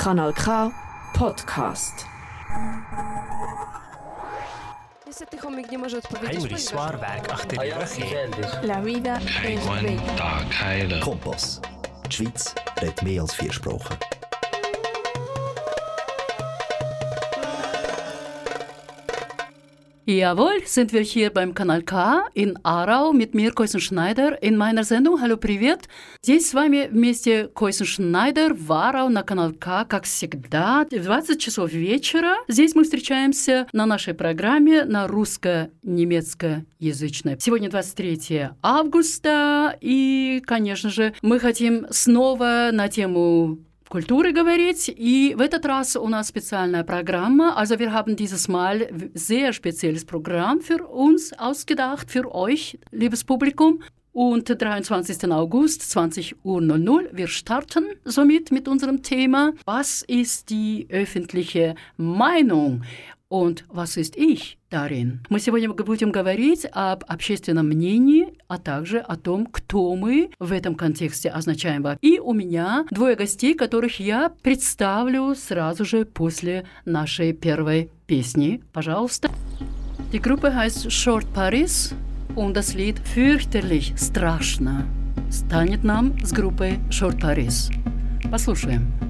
Kanal K Podcast. Ponieważ- Swarberg achter ihrer Kirche. La vida es bella. Kompass. Die Schweiz redet mehr als vier Sprachen. Jawohl, sind wir hier beim Kanal К in Aarau mit mir, Койсен Шнайдер, in meiner Sendung «Hallo, привет». Здесь с вами вместе Койсен Шнайдер в Арау на Канал К, как всегда, в 20 часов вечера. Здесь мы встречаемся на нашей программе на русско-немецкоязычной. Сегодня 23 августа, и, конечно же, мы хотим снова на тему Kultur говорить. И в этот раз у нас специальная программа. Also wir haben dieses Mal sehr spezielles Programm für uns ausgedacht, für euch, liebes Publikum. Und 23. August, 20.00 Uhr. Wir starten somit mit unserem Thema. Was ist die öffentliche Meinung? Und was ist ich darin? Мы сегодня будем говорить об общественном мнении, а также о том, кто мы в этом контексте означаем. И у меня двое гостей, которых я представлю сразу же после нашей первой песни. Пожалуйста. Die Gruppe heißt Short Paris und das Lied «Fürchterlich страшно» станет нам с группой Short Paris. Послушаем. не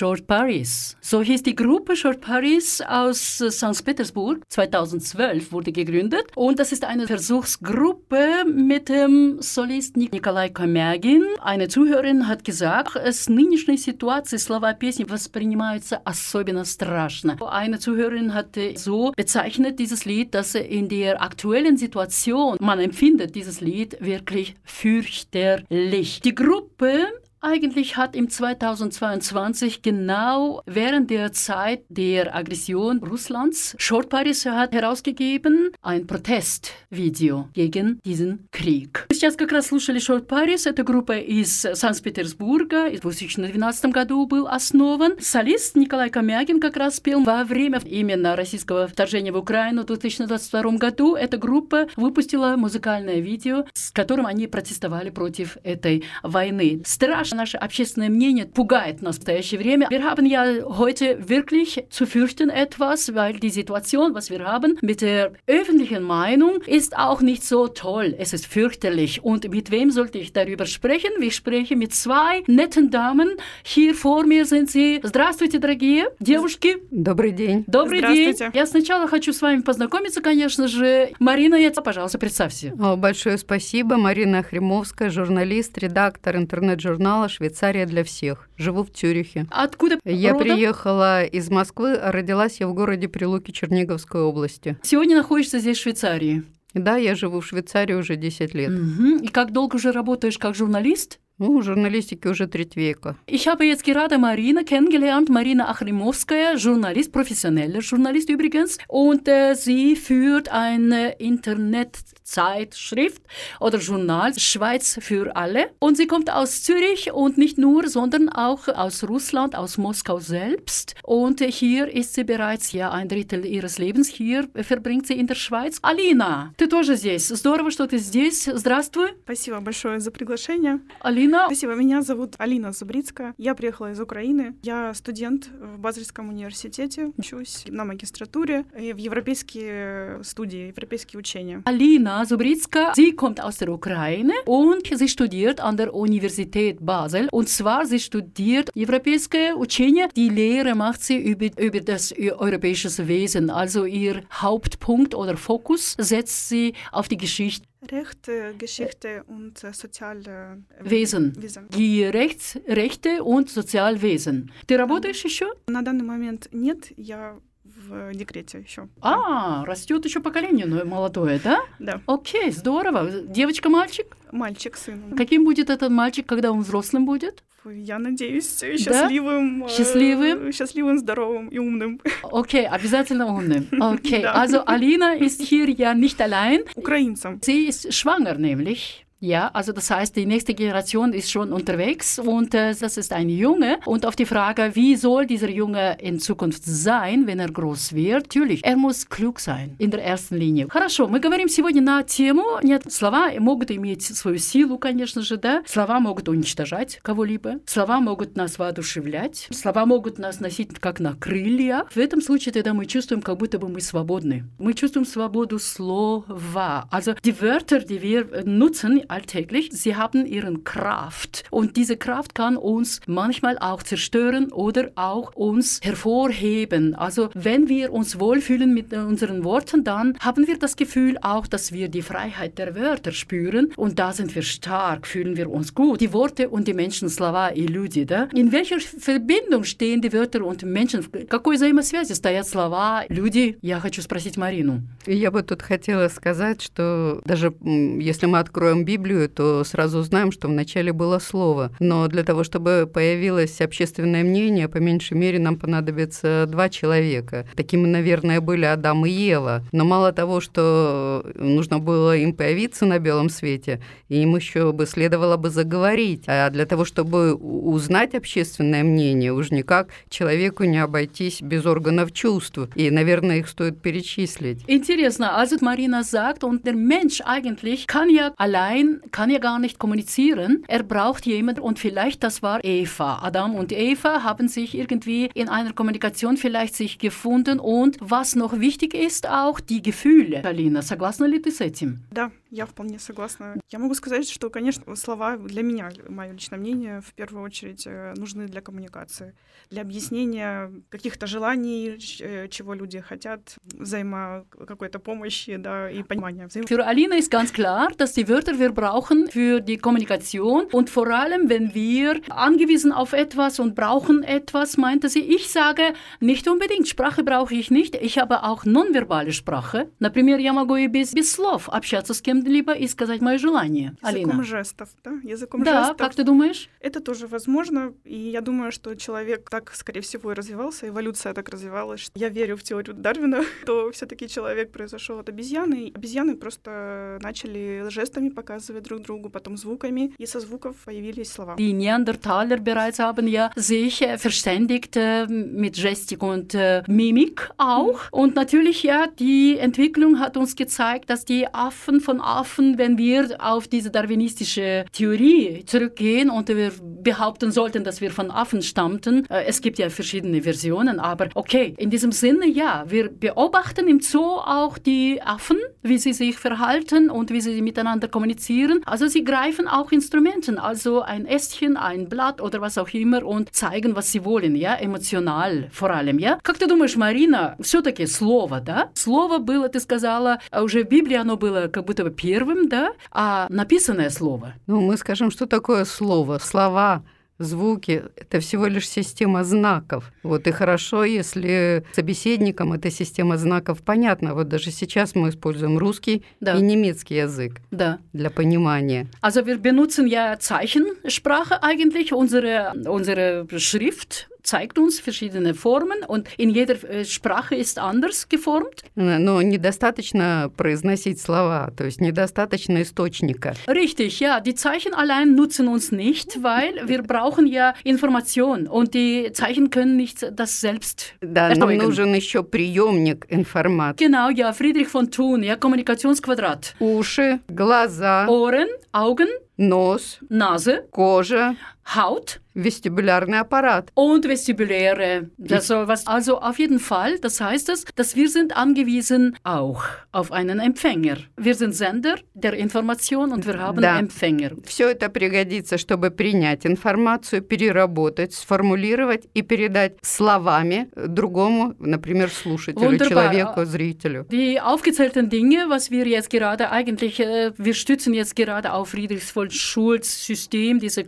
Short Paris. So hieß die Gruppe Short Paris aus St. Petersburg. 2012 wurde gegründet. Und das ist eine Versuchsgruppe mit dem Solist Nikolai Komягин. Eine Zuhörerin hat gesagt, с нынешней ситуации слова песни воспринимаются особенно страшно. Eine Zuhörerin hat so bezeichnet dieses Lied, dass in der aktuellen Situation man empfindet dieses Lied wirklich fürchterlich. Die Gruppe eigentlich hat im 2022 genau während der Zeit der Aggression Russlands Short Paris hat herausgegeben ein Protestvideo gegen diesen Krieg. Сейчас как раз слушали Short Paris. Эта группа из Санкт-Петербурга. В 2012 году был основан. Солист Николай Комягин как раз пел во время именно российского вторжения в Украину в 2022 году. Эта группа выпустила музыкальное видео, с которым они протестовали против этой войны. Страшно nаше общественное мнение пугает в настоящее время. Wir haben ja heute wirklich zu fürchten etwas, weil die Situation, was wir haben mit der öffentlichen Meinung, ist auch nicht so toll. Es ist fürchterlich. Und mit wem sollte ich darüber sprechen? Ich spreche mit zwei netten Damen. Hier vor mir sind sie. Здравствуйте, дорогие девушки. Добрый день. Добрый день. Я сначала хочу с вами познакомиться, конечно же. Марина, я, пожалуйста, представься. Большое спасибо. Марина Хремовская, журналист, редактор интернет-журнала Швейцария для всех. Живу в Цюрихе. Откуда Я родом? приехала из Москвы, а родилась я в городе Прилуки Черниговской области. Сегодня находишься здесь, в Швейцарии. Да, я живу в Швейцарии уже 10 лет. Мгм. И как долго уже работаешь как журналист? Ну, в журналистике уже треть века. Ich habe jetzt gerade Marina kennengelernt, Marina Achrimowskaja, Journalist, professioneller Journalist übrigens. Und äh, sie führt eine Internetzeitschrift oder Journal Schweiz für alle. Und sie kommt aus Zürich und nicht nur, sondern auch aus Russland, aus Moskau selbst. Und äh, hier ist sie bereits ja ein Drittel ihres Lebens. Hier verbringt sie in der Schweiz. Alina, ты тоже здесь. Здорово, что ты здесь. Здравствуй. Спасибо большое за приглашение. Алина, Спасибо. Меня зовут Алина Зубрицкая. Я приехала из Украины. Я студент в Базельском университете. Учусь на магистратуре и в европейские студии, европейские учения. Alina Subritska, sie kommt aus der Ukraine und sie studiert an der Universität Basel. Und zwar, sie studiert europäische Учения. Die Lehre macht sie über, über das europäische Wesen. Also ihr Hauptpunkt oder Fokus setzt sie auf die Geschichte. Recht, äh, Geschichte und äh, soziale äh, Wesen. Die Rechts, Rechte und Sozialwesen. Ты работаешь еще? На данный момент нет, я в декрете еще. А, растет еще поколение но молодое, да? Да. Окей, здорово. Девочка, мальчик? Мальчик, сын. Каким будет этот мальчик, когда он взрослым будет? Я надеюсь, счастливым, э, Счастливым? счастливым, здоровым и умным. Okay, обязательно umnehmen. Okay, Ja. also Alina ist hier ja nicht allein. Украинцам. Sie ist schwanger nämlich. Ja, also das heißt, die nächste Generation ist schon unterwegs und äh, das ist ein Junge. Und auf die Frage, wie soll dieser Junge in Zukunft sein, wenn er groß wird? Natürlich, er muss klug sein in der ersten Linie. Хорошо, мы говорим сегодня на тему, нет, слова могут иметь свою силу, конечно же, да. Слова могут уничтожать кого-либо. Слова могут нас воодушевлять. Слова могут нас носить как на крылья. В этом случае тогда мы чувствуем, как будто бы мы свободны. Мы чувствуем свободу слова. Also die Wörter, die wir äh, nutzen alltäglich, sie haben ihren Kraft. Und diese Kraft kann uns manchmal auch zerstören oder auch uns hervorheben. Also wenn wir uns wohlfühlen mit unseren Worten, dann haben wir das Gefühl auch, dass wir die Freiheit der Wörter spüren. Und da sind wir stark, fühlen wir uns gut. Die Worte und die Menschen, слова и люди, да? In welcher Verbindung stehen die Wörter und Menschen? В какой взаимосвязи стоят слова, люди? Я хочу спросить Марину. И я бы тут хотела сказать, что даже м, если мы откроем Библию, то сразу узнаем, что вначале было слово. Но для того, чтобы появилось общественное мнение, по меньшей мере нам понадобится два человека. Такими, наверное, были Адам и Ева. Но мало того, что нужно было им появиться на белом свете, им еще бы следовало бы заговорить. А для того, чтобы узнать общественное мнение, уж никак человеку не обойтись без органов чувств. И, наверное, их стоит перечислить. Интересно, also Marina sagt, und der Mensch eigentlich kann ja allein, kann ja gar nicht kommunizieren. Er braucht jemanden und vielleicht das war Eva. Adam und Eva haben sich irgendwie in einer Kommunikation vielleicht sich gefunden und was noch wichtig ist, auch die Gefühle. Alina, согласна ли ты с этим? Да, Я вполне согласна. Я могу сказать, что, конечно, слова для меня, мое личное мнение, в первую очередь э, нужны для коммуникации, для объяснения каких-то желаний, э, чего люди хотят, взаимо какой-то помощи, да, и понимания. Взаим... Für Alina ist ganz klar, dass die Wörter wir brauchen für die Kommunikation und vor allem, wenn wir angewiesen auf etwas und brauchen etwas, meinte sie, ich sage nicht unbedingt, Sprache brauche ich nicht, ich habe auch nonverbale Sprache. Например, я могу и без, без слов общаться с кем-либо и сказать мое желание. Языком Алина. жестов, да? Языком Да, жестов. как ты думаешь? Это тоже возможно, и я думаю, что человек так, скорее всего, и развивался, эволюция так развивалась. что Я верю в теорию Дарвина, что все-таки человек произошел от обезьяны. и Обезьяны просто начали жестами показывать друг другу, потом звуками, и со звуков появились слова. Die Neandertaler bereits haben ja sich äh, verständigt äh, mit Gestik und äh, Mimik auch. Und natürlich, ja, die Entwicklung hat uns gezeigt, dass die Affen von Affen, wenn wir auf diese darwinistische Theorie zurückgehen und wir behaupten sollten, dass wir von Affen stammten, äh, es gibt ja verschiedene Versionen, aber okay, in diesem Sinne, ja, wir beobachten im Zoo auch die Affen, wie sie sich verhalten und wie sie miteinander kommunizieren. Also sie greifen auch Instrumenten, also ein Ästchen, ein Blatt oder was auch immer und zeigen, was sie wollen, ja, эмоциональ, vor allem, ja. Как ты думаешь, Марина, все-таки слово, да? Слово было, ты сказала, а уже в Библии оно было как будто бы первым, да? А написанное слово? Ну, мы скажем, что такое слово, слова, звуки — это всего лишь система знаков. Вот и хорошо, если собеседникам эта система знаков понятна. Вот даже сейчас мы используем русский Да. и немецкий язык Да. для понимания. Also wir benutzen ja Zeichensprache eigentlich. Unsere, unsere Schrift zeigt uns verschiedene Formen und in jeder äh, Sprache ist anders geformt. Э, Но недостаточно произносить слова, то есть недостаточно источника. Richtig, ja, die Zeichen allein nutzen uns nicht, weil wir brauchen ja Information und die Zeichen können nicht das selbst Да, нам erzeugen. нужен еще приемник информации. Genau, ja, Friedrich von Thun, ja, Kommunikationsquadrat. Уши, глаза, Ohren, Augen, нос, Nase, кожа, Haut вестибулярный аппарат. und Vestibuläre. Das soll was, also auf jeden Fall, das heißt es, dass wir sind angewiesen auch auf einen Empfänger. Wir sind Sender der Information und wir haben Да. Empfänger. Все это пригодится, чтобы принять информацию, переработать, сформулировать и передать словами другому, например, слушателю, Wunderbar. человеку, зрителю. Die aufgezählten Dinge, was wir jetzt gerade eigentlich, äh, wir stützen jetzt gerade auf Friedrichs von Schulz System, diese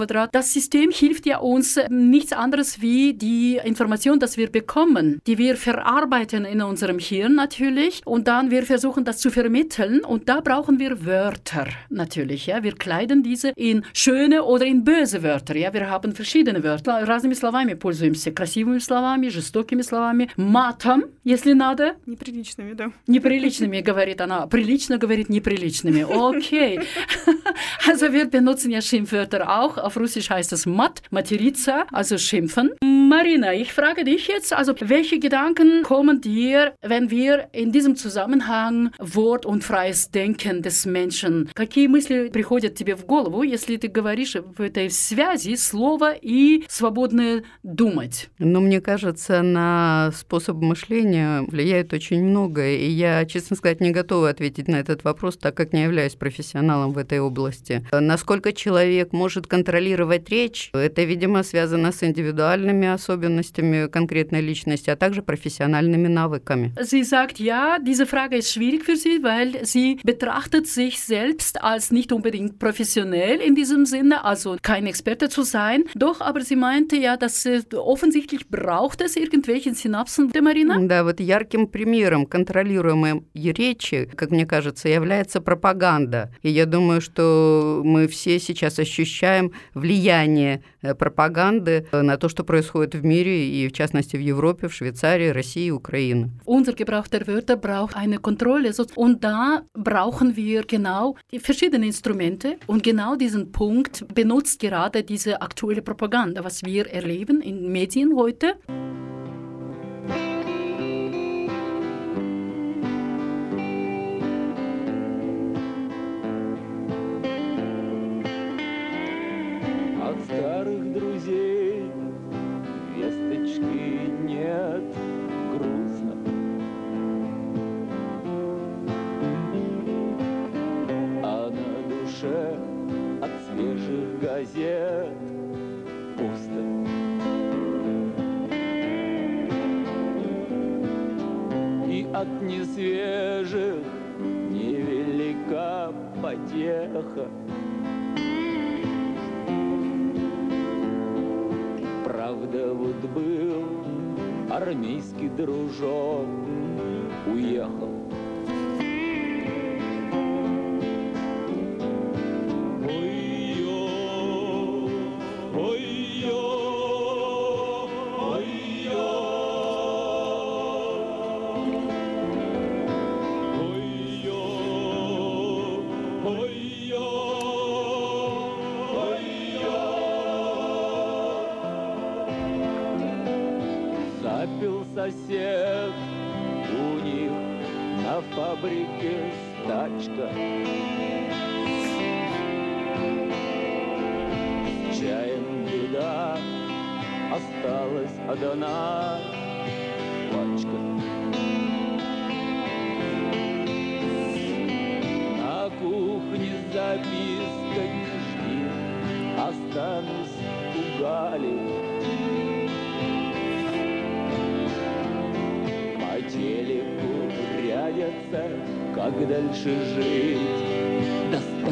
Kommunikationsquadrat. Das System hilft ja uns äh, nichts anderes wie die Information, dass wir bekommen, die wir verarbeiten in unserem Hirn natürlich und dann wir versuchen das zu vermitteln und da brauchen wir Wörter natürlich, ja. Wir kleiden diese in schöne oder in böse Wörter, ja. Wir haben verschiedene Wörter. Разными словами пользуемся, красивыми словами, жестокими словами, матом, если надо, Неприличными, да. Неприличными, говорит она. Прилично говорит неприличными. Okay. Also wir benutzen ja Schimpfwörter auch. Auf Russisch heißt es mat, materica, also schimpfen. Marina, ich frage dich jetzt, also welche Gedanken kommen dir, wenn wir in diesem Zusammenhang Wort und freies Denken des Menschen, какие мысли приходят тебе в голову, если ты говоришь в этой связи слово и свободное думать? Но мне кажется, на способ мышления влияет очень многое. И я, честно сказать, не готова ответить на этот вопрос, так как не являюсь профессионалом в этой области. Насколько человек может контролировать речь, это, видимо, связано с индивидуальными особенностями конкретной личности, а также профессиональными навыками. Sie sagt, ja, diese Frage ist schwierig für sie, weil sie betrachtet sich selbst als nicht unbedingt professionell in diesem Sinne, also kein Experte zu sein. Doch, aber sie meinte ja, dass äh, offensichtlich braucht es irgendwelche Synapsen der Marina. Да, вот ярким примером контролируемой речи, как мне кажется, является пропаганда. И я думаю, что мы все сейчас ощущаем влияние э, пропаганды э, на то, что происходит в мире, и в частности в Европе, в Швейцарии, России и Украине. Unser Gebrauch der Wörter braucht eine Kontrolle. So- Und da brauchen wir genau die verschiedenen Instrumente. Und genau diesen Punkt benutzt gerade diese aktuelle Propaganda, was wir erleben in Medien heute. грозе пусто. И от несвежих невелика потеха. Правда, вот был армейский дружок, уехал дальше жить.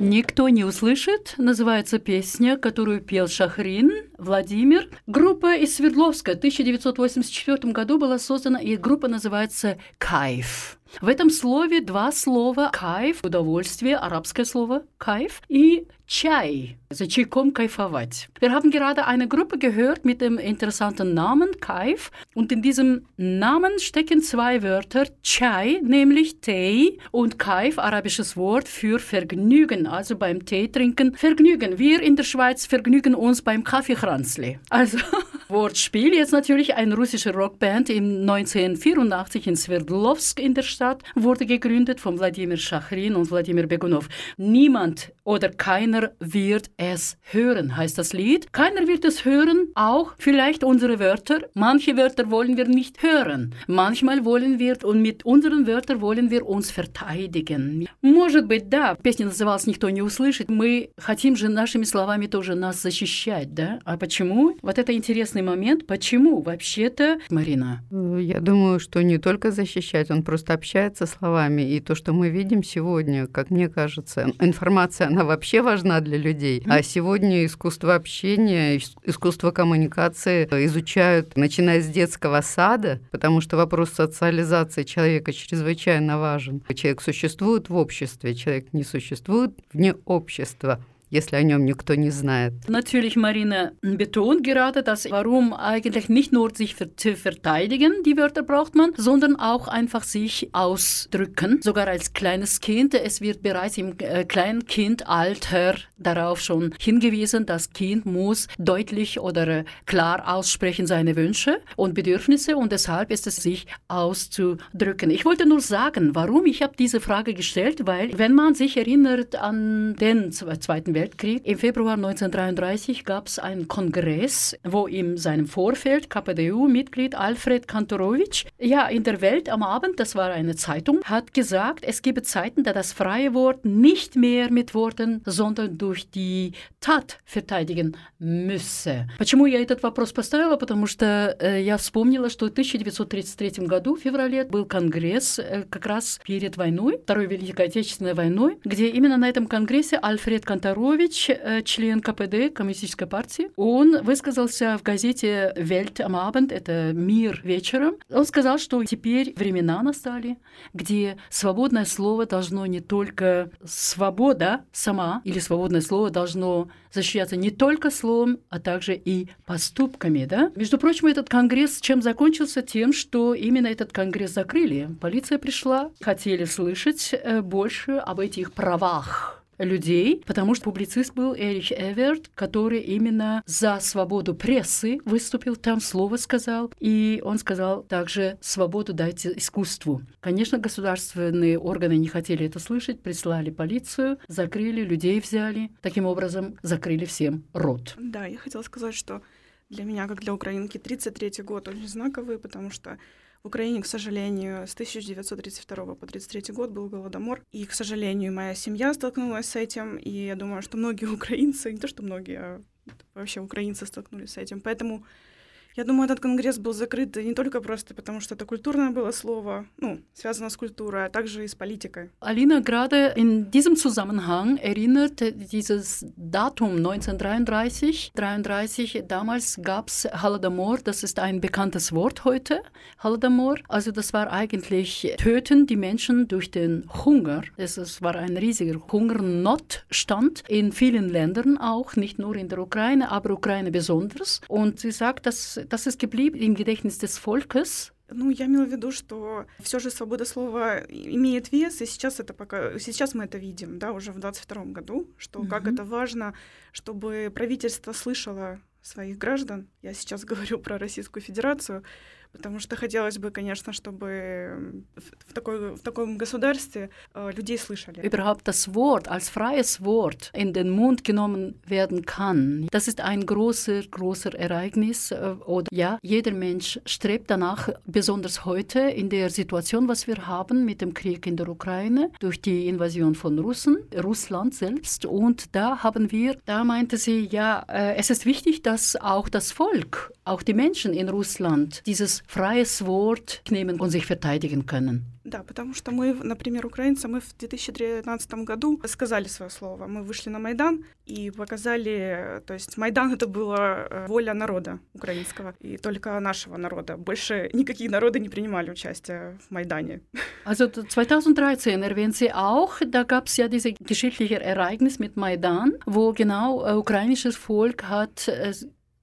Никто не услышит, называется песня, которую пел Шахрин Владимир. Группа из Свердловска. В 1984 году была создана, и группа называется «Кайф». В этом слове два слова «кайф» – удовольствие, арабское слово «кайф» и «чай» – за чайком кайфовать. Wir haben gerade eine Gruppe gehört mit dem interessanten Namen Kaif und in diesem Namen stecken zwei Wörter Chai, nämlich Tee und Kaif, arabisches Wort für Vergnügen, also beim Tee trinken Vergnügen. Wir in der Schweiz vergnügen uns beim Kaffeekranzli. Also Wortspiel, jetzt natürlich eine russische Rockband im 1984 in Sverdlovsk in der Stadt wurde gegründet von Wladimir Schachrin und Wladimir Begunov. Niemand oder keiner wird es hören, heißt das Lied. Keiner wird es hören, auch vielleicht unsere Wörter. Manche Wörter wollen wir nicht hören. Manchmal wollen wir, und mit unseren Wörtern wollen wir uns verteidigen. Может быть, да, песня называлась «Никто не услышит». Мы хотим же нашими словами тоже нас защищать, да? А почему? Вот это интересный момент. Почему? Вообще-то, Марина. Я думаю, что не только защищать, он просто общается словами. И то, что мы видим сегодня, как мне кажется, информация, она вообще важна для людей. А сегодня искусство общения, ис- искусство коммуникации изучают, начиная с детского сада, потому что вопрос социализации человека чрезвычайно важен. Человек существует в обществе, человек не существует вне общества. если о нем никто не знает. Natürlich, Marina betont gerade, dass warum eigentlich nicht nur sich ver zu verteidigen, die Wörter braucht man, sondern auch einfach sich ausdrücken. Sogar als kleines Kind, es wird bereits im äh, Kleinkindalter darauf schon hingewiesen, das Kind muss deutlich oder äh, klar aussprechen seine Wünsche und Bedürfnisse und deshalb ist es sich auszudrücken. Ich wollte nur sagen, warum ich habe diese Frage gestellt, weil wenn man sich erinnert an den Zweiten Weltkrieg. Im Februar 1933 gab es einen Kongress, wo in seinem Vorfeld KPDU-Mitglied Alfred Kantorowitsch, ja, in der Welt am Abend, das war eine Zeitung, hat gesagt, es gebe Zeiten, da das freie Wort nicht mehr mit Worten, sondern durch die Tat verteidigen müsse. Почему я этот вопрос поставила? Потому что э, я вспомнила, что в 1933 году, в феврале, был конгресс э, как раз перед войной, Второй Великой Отечественной войной, где именно на этом конгрессе Альфред Конторович, э, член КПД, Коммунистической партии, он высказался в газете «Welt am Abend», это «Мир вечером». Он сказал, что теперь времена настали, где свободное слово должно не только свобода сама, или свободное слово должно защищаться не только словом, а также и поступками. Да? Между прочим, этот конгресс чем закончился? Тем, что именно этот конгресс закрыли. Полиция пришла, хотели слышать э, больше об этих правах людей, потому что публицист был Эрих Эверт, который именно за свободу прессы выступил, там слово сказал, и он сказал также «свободу дайте искусству». Конечно, государственные органы не хотели это слышать, прислали полицию, закрыли, людей взяли, таким образом закрыли всем рот. Да, я хотела сказать, что для меня, как для украинки, 33-й год очень знаковый, потому что в Украине, к сожалению, с 1932 по 1933 год был голодомор, и, к сожалению, моя семья столкнулась с этим, и я думаю, что многие украинцы, не то что многие, а вообще украинцы столкнулись с этим, поэтому я думаю, этот конгресс был закрыт не только просто потому, что это культурное было слово, ну, связано с культурой, а также и с политикой. Alina, gerade in diesem Zusammenhang erinnert dieses Datum 1933, 33, damals gab es Holodomor, das ist ein bekanntes Wort heute, Holodomor. Also das war eigentlich töten die Menschen durch den Hunger. Es war ein riesiger Hungernotstand in vielen Ländern auch, nicht nur in der Ukraine, aber Ukraine besonders. Und sie sagt, dass das ist geblieben im Gedächtnis des Volkes. Ну, я имела в виду, что все же свобода слова имеет вес, и сейчас это пока, сейчас мы это видим, да, уже в 22 году, что mm-hmm. как это важно, чтобы правительство слышало своих граждан. Я сейчас говорю про Российскую Федерацию, потому что хотелось бы, конечно, чтобы в, такой, в таком государстве äh, людей слышали. Überhaupt das Wort als freies Wort in den Mund genommen werden kann, das ist ein großer, großer Ereignis. Äh, oder ja, jeder Mensch strebt danach, besonders heute in der Situation, was wir haben mit dem Krieg in der Ukraine, durch die Invasion von Russen, Russland selbst. Und da haben wir, da meinte sie, ja, äh, es ist wichtig, dass auch das Volk, auch die Menschen in Russland dieses фрайс word nehmen und sich verteidigen können. Да, потому что мы, например, украинцы, мы в 2013 году сказали свое слово. Мы вышли на Майдан и показали, то есть Майдан это была воля народа украинского и только нашего народа. Больше никакие народы не принимали участие в Майдане. Also 2013 erwähnt sie auch, da gab es ja dieses geschichtliche Ereignis mit Maidan, wo genau äh, ukrainisches Volk hat äh,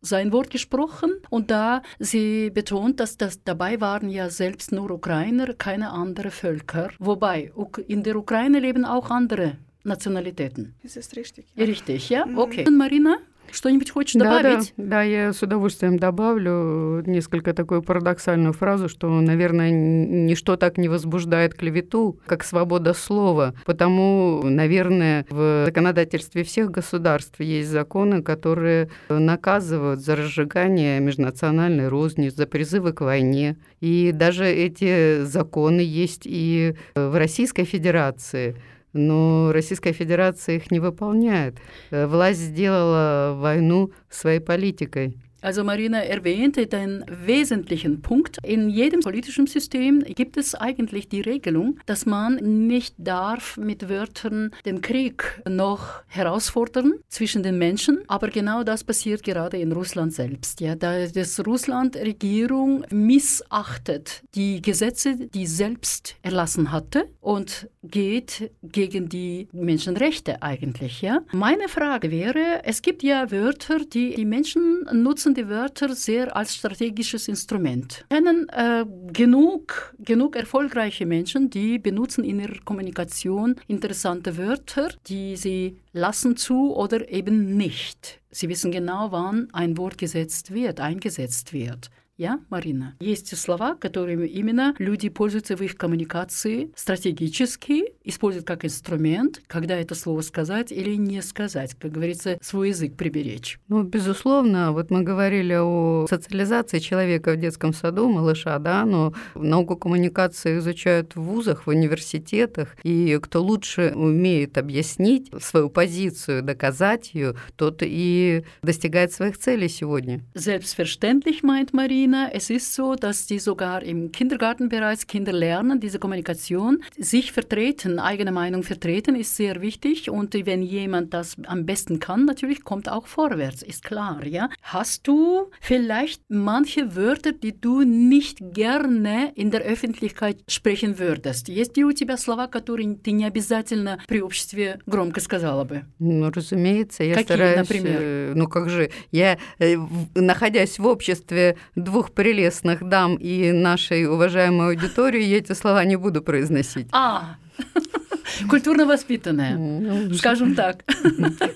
sein Wort gesprochen und da sie betont, dass das dabei waren ja selbst nur Ukrainer, keine anderen Völker. Wobei in der Ukraine leben auch andere Nationalitäten. Ist das richtig? Ja. Richtig, ja? Okay. Marina? Что-нибудь хочешь добавить? Да, да, да, я с удовольствием добавлю несколько такую парадоксальную фразу, что, наверное, ничто так не возбуждает клевету, как свобода слова. Потому, наверное, в законодательстве всех государств есть законы, которые наказывают за разжигание межнациональной розни, за призывы к войне. И даже эти законы есть и в Российской Федерации – но Российская Федерация их не выполняет. Э, власть сделала войну своей политикой. Also Marina erwähnte den wesentlichen Punkt. In jedem politischen System gibt es eigentlich die Regelung, dass man nicht darf mit Wörtern den Krieg noch herausfordern zwischen den Menschen. Aber genau das passiert gerade in Russland selbst. Ja, da das Russland-Regierung missachtet die Gesetze, die selbst erlassen hatte und geht gegen die Menschenrechte eigentlich. Ja? Meine Frage wäre, es gibt ja Wörter, die die Menschen nutzen die Wörter sehr als strategisches Instrument. Ich kenne äh, genug, genug erfolgreiche Menschen, die benutzen in ihrer Kommunikation interessante Wörter, die sie lassen zu oder eben nicht. Sie wissen genau, wann ein Wort gesetzt wird, eingesetzt wird. Я, Марина. Есть слова, которыми именно люди пользуются в их коммуникации стратегически использовать как инструмент, когда это слово сказать или не сказать, как говорится, свой язык приберечь. Ну, безусловно, вот мы говорили о социализации человека в детском саду, малыша, да, но науку коммуникации изучают в вузах, в университетах, и кто лучше умеет объяснить свою позицию, доказать ее, тот и достигает своих целей сегодня. Selbstverständlich meint Marina, es ist so, dass die sogar im Kindergarten bereits Kinder lernen, diese Kommunikation, sich vertreten, eigene Meinung vertreten ist sehr wichtig und wenn jemand das am besten kann, natürlich kommt auch vorwärts, ist klar, ja. Hast du vielleicht manche Wörter, die du nicht gerne in der Öffentlichkeit sprechen würdest? Есть ли у тебя слова, которые ты не обязательно при обществе громко сказала бы? Ну, разумеется, я Какие, стараюсь... например? э, Ну, как же, я, э, в- находясь в обществе двух прелестных дам и нашей уважаемой аудитории, я эти слова не буду произносить. А, культурно воспитанная, Ну, скажем так.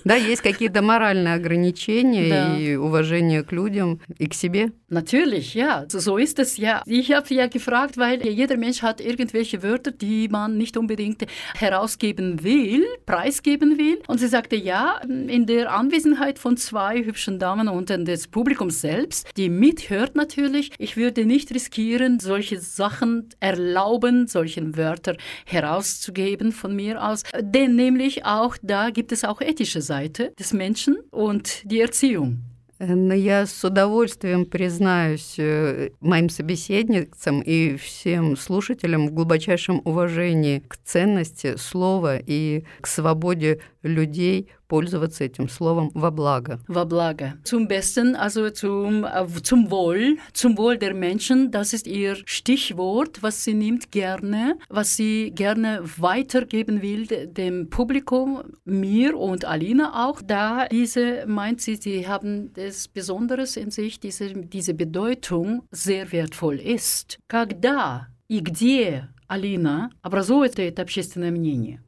Да, есть какие-то моральные ограничения Да. и уважение к людям и к себе. Natürlich, ja, so- so ist es ja. Ich habe ja gefragt, weil jeder Mensch hat irgendwelche Wörter, die man nicht unbedingt herausgeben will, preisgeben will. Und sie sagte, ja, in der Anwesenheit von zwei hübschen Damen und des Publikums selbst, die mithört natürlich, ich würde nicht riskieren, solche Sachen erlauben, solchen Wörter herauszugeben von mir aus. Denn nämlich auch da gibt es auch ethische Seite des Menschen und die Erziehung. Но я с удовольствием признаюсь э, моим собеседницам и всем слушателям в глубочайшем уважении к ценности слова и к свободе людей пользоваться этим словом во благо. Во благо. Zum Besten, also zum, äh, zum Wohl, zum Wohl der Menschen, das ist ihr Stichwort, was sie nimmt gerne, was sie gerne weitergeben will de- dem Publikum, mir und Alina auch. Da diese meint sie, sie haben das Besonderes in sich, diese, diese Bedeutung sehr wertvoll ist. Когда и где Алина образует это общественное мнение?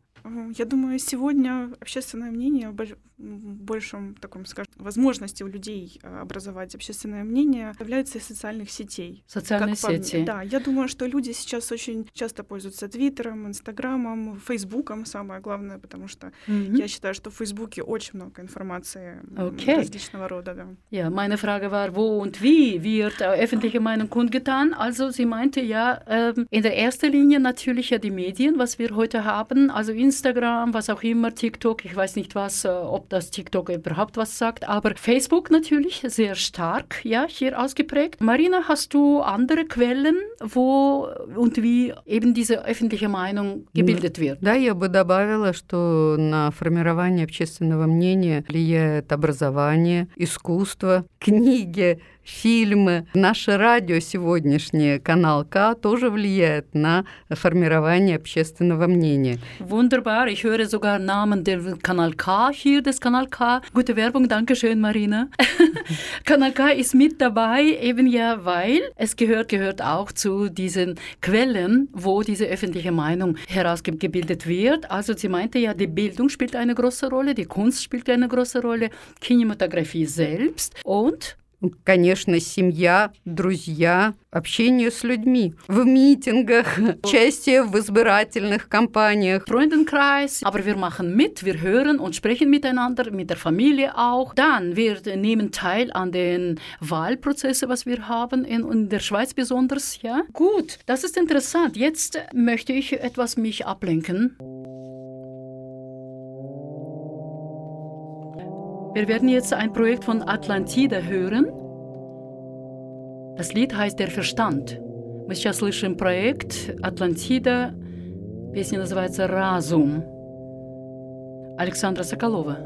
Я думаю, сегодня общественное мнение большем таком, скажем, возможности у людей э, образовать общественное мнение является из социальных сетей. Социальные сети. Да, я думаю, что люди сейчас очень часто пользуются Твиттером, Инстаграмом, Фейсбуком, самое главное, потому что Mhm. я считаю, что в Фейсбуке очень много информации Окей. различного рода. Да. Ja, meine Frage war, wo und wie wird äh, öffentliche Meinung kundgetan? Also sie meinte ja, ähm, in der ersten Linie natürlich ja die Medien, was wir heute haben, also Instagram, was auch immer, TikTok, ich weiß nicht was, äh, ob das TikTok überhaupt was sagt, aber Facebook natürlich sehr stark, ja, hier ausgeprägt. Marina, hast du andere Quellen, wo und wie eben diese öffentliche Meinung gebildet wird? Да, я бы добавила, что на формирование общественного мнения влияет образование, искусство, книги, фильмы. Наше радио сегодняшнее, канал К, тоже влияет на формирование общественного мнения. Wunderbar, ich höre sogar Namen der Kanal K hier, des Kanal K. Gute Werbung, danke schön, Marina. Kanal K ist mit dabei, eben ja, weil es gehört, gehört auch zu diesen Quellen, wo diese öffentliche Meinung herausgebildet wird. Also sie meinte ja, die Bildung spielt eine große Rolle, die Kunst spielt eine große Rolle, Kinematografie selbst und Конечно, семья, друзья, общение с людьми в митингах, участие в избирательных кампаниях. Freundenkreis, aber wir machen mit, wir hören und sprechen miteinander, mit der Familie auch. Dann, wir nehmen teil an den Wahlprozessen, was wir haben, in, in der Schweiz besonders, ja. Gut, das ist interessant. Jetzt möchte ich etwas mich ablenken. Wir werden jetzt ein Projekt von Atlantide hören. Das Lied heißt Der Verstand. Мы сейчас слышим проект Атлантида. Песня называется «Разум». Александра Соколова.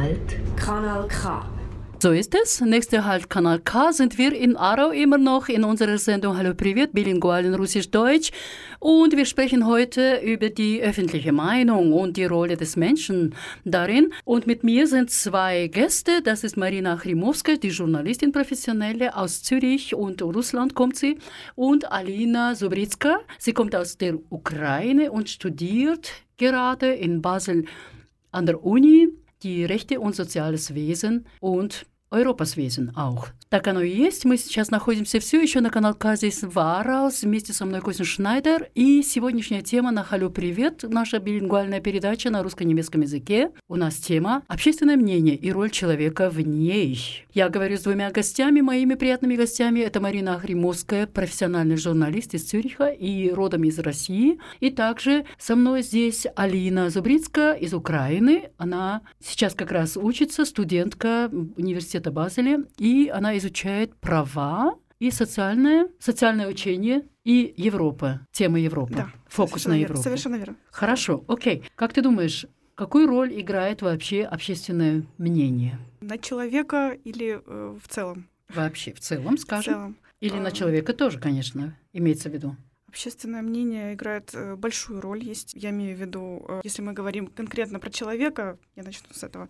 Halt. Kanal K. So ist es. Nächster Halt Kanal K sind wir in Aarau immer noch in unserer Sendung Hallo Privat, bilingual in Russisch-Deutsch. Und wir sprechen heute über die öffentliche Meinung und die Rolle des Menschen darin. Und mit mir sind zwei Gäste. Das ist Marina Chrimowska, die Journalistin professionelle aus Zürich und Russland kommt sie. Und Alina Subritska. Sie kommt aus der Ukraine und studiert gerade in Basel an der Uni die Rechte und soziales Wesen und Europas Wesen auch. Так оно и есть. Мы сейчас находимся все еще на канал К здесь в Араус. Вместе со мной Костин Шнайдер. И сегодняшняя тема на Халю Привет. Наша билингвальная передача на русско-немецком языке. У нас тема «Общественное мнение и роль человека в ней». Я говорю с двумя гостями, моими приятными гостями. Это Марина Ахримовская, профессиональный журналист из Цюриха и родом из России. И также со мной здесь Алина Зубрицкая из Украины. Она сейчас как раз учится, студентка университета Базеля, и она изучает права и социальное, социальное учение и Европа, тема Европы, Да, фокус на верно, Европу. Совершенно верно. Хорошо, окей. Как ты думаешь, какую роль играет вообще общественное мнение? На человека или э, в целом? Вообще, в целом, В скажем. целом. Или на А. человека тоже, конечно, имеется в виду. Общественное мнение играет э, большую роль. Есть, я имею в виду, э, если мы говорим конкретно про человека, я начну с этого.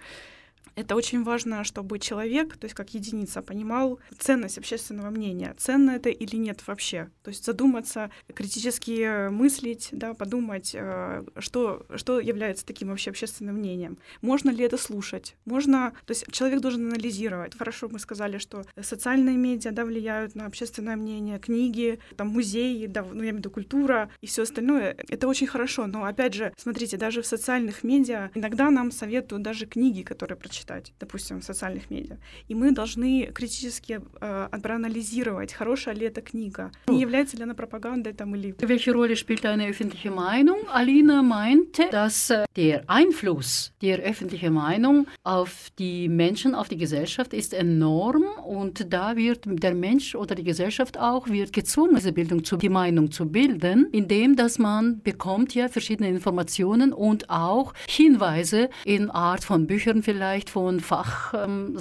Это очень важно, чтобы человек, то есть как единица, понимал ценность общественного мнения. Ценно это или нет вообще. То есть задуматься, критически э, мыслить, да, подумать, э, что, что является таким вообще общественным мнением. Можно ли это слушать? Можно, то есть человек должен анализировать. Хорошо, мы сказали, что социальные медиа да, влияют на общественное мнение, книги, там музеи, да, ну я имею в виду культура и все остальное. Это очень хорошо, но опять же, смотрите, даже в социальных медиа иногда нам советуют даже книги, которые прочитать, допустим, в социальных медиа. И мы должны критически э, проанализировать, хорошая ли эта книга, не является ли она пропагандой там или Welche Rolle spielt eine öffentliche Meinung? Alina meinte, dass äh, der Einfluss der öffentlichen Meinung auf die Menschen, auf die Gesellschaft ist enorm und da wird der Mensch oder die Gesellschaft auch wird gezwungen, diese Bildung zu, die Meinung zu bilden, indem dass man bekommt ja verschiedene Informationen und auch Hinweise in Art von Büchern vielleicht, von Fach, ähm,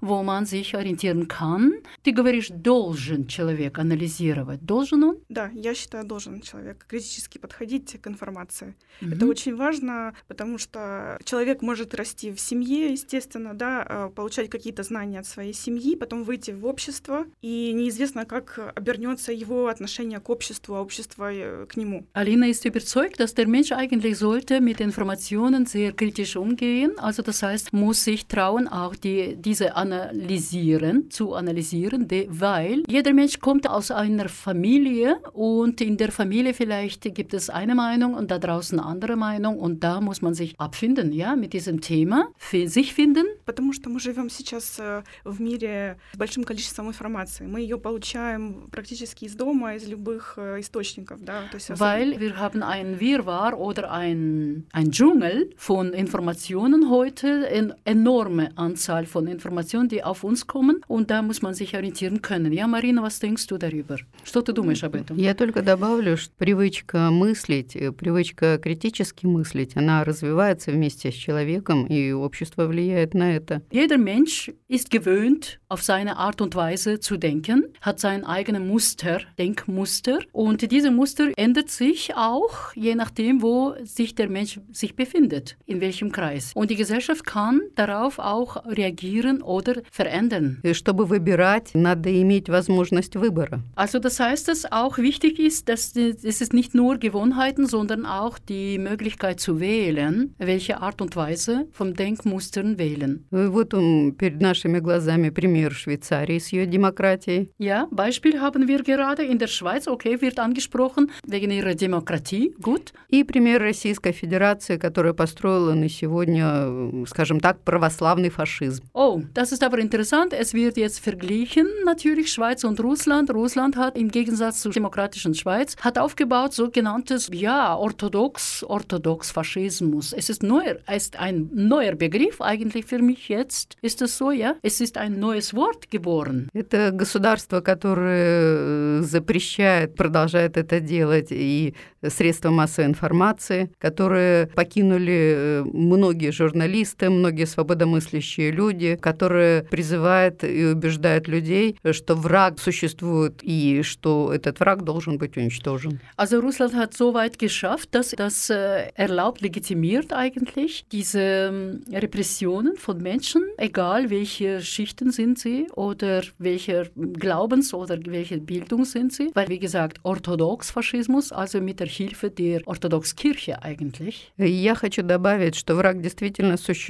wo man sich orientieren kann. Ты говоришь, должен человек анализировать. Должен он? Да, я считаю, должен человек критически подходить к информации. Мгм. Это очень важно, потому что человек может расти в семье, естественно, да, э, получать какие-то знания от своей семьи, потом выйти в общество, и неизвестно, как обернется его отношение к обществу, а общество э, к нему. Alina ist überzeugt, dass der Mensch eigentlich sollte mit Informationen sehr kritisch umgehen. Also das heißt, muss sich trauen, auch die, diese analysieren, zu analysieren, de, weil jeder Mensch kommt aus einer Familie und in der Familie vielleicht gibt es eine Meinung und da draußen eine andere Meinung und da muss man sich abfinden, ja, mit diesem Thema, für sich finden. Потому что мы живем сейчас э, в мире с большим количеством информации. Мы ее получаем практически из дома, из любых э, источников, да. То есть особенно- Weil wir haben ein Wirrwarr oder ein, ein Dschungel von Informationen heute, eine enorme Anzahl von Informationen, die auf uns kommen und da muss man sich orientieren können. Ja, Marina, was denkst du darüber? Что ты думаешь об этом? года. Я только добавлю, что привычка мыслить, э, привычка критически мыслить, она развивается вместе с человеком, и общество влияет на это. Jeder Mensch ist gewöhnt, auf seine Art und Weise zu denken, hat sein eigenes Muster, Denkmuster. Und diese Muster ändert sich auch, je nachdem, wo sich der Mensch sich befindet, in welchem Kreis. Und die Gesellschaft kann darauf auch reagieren oder verändern. И чтобы выбирать, надо иметь возможность выбора. Also das heißt, dass auch wichtig ist, dass es ist nicht nur Gewohnheiten, sondern auch die Möglichkeit zu wählen, welche Art und Weise vom Denkmustern wählen. И Вот ум, перед нашими глазами пример Швейцарии с ее демократией. Ja, Beispiel haben wir gerade in der Schweiz, okay, wird angesprochen, wegen ihrer Demokratie, gut. И пример Российской Федерации, которая построила на сегодня, э, скажем так, православный фашизм. Oh, das ist aber interessant. Es wird jetzt verglichen, natürlich Schweiz und Russland. Russland hat im Gegensatz zur demokratischen Schweiz, hat aufgebaut sogenanntes, ja, orthodox, orthodox Faschismus. Es ist neuer, es ist ein neuer Begriff eigentlich für mich jetzt. Ist das so, ja? Es ist ein neues Wort geboren. Это государство, которое э, запрещает, продолжает это делать, и средства массовой информации, которые покинули э, многие журналисты, многие свободомыслящие люди, которые призывают и убеждают людей, что враг существует и что этот враг должен быть уничтожен. Also Russland hat so weit geschafft, dass das äh, erlaubt, legitimiert eigentlich diese ähm, Repressionen von Menschen, egal welche Schichten sind sie oder welcher Glaubens- oder welche Bildung sind sie. Weil, wie gesagt, Orthodox-Faschismus, also mit der Hilfe der Orthodox-Kirche eigentlich. Я хочу добавить, что враг действительно существует,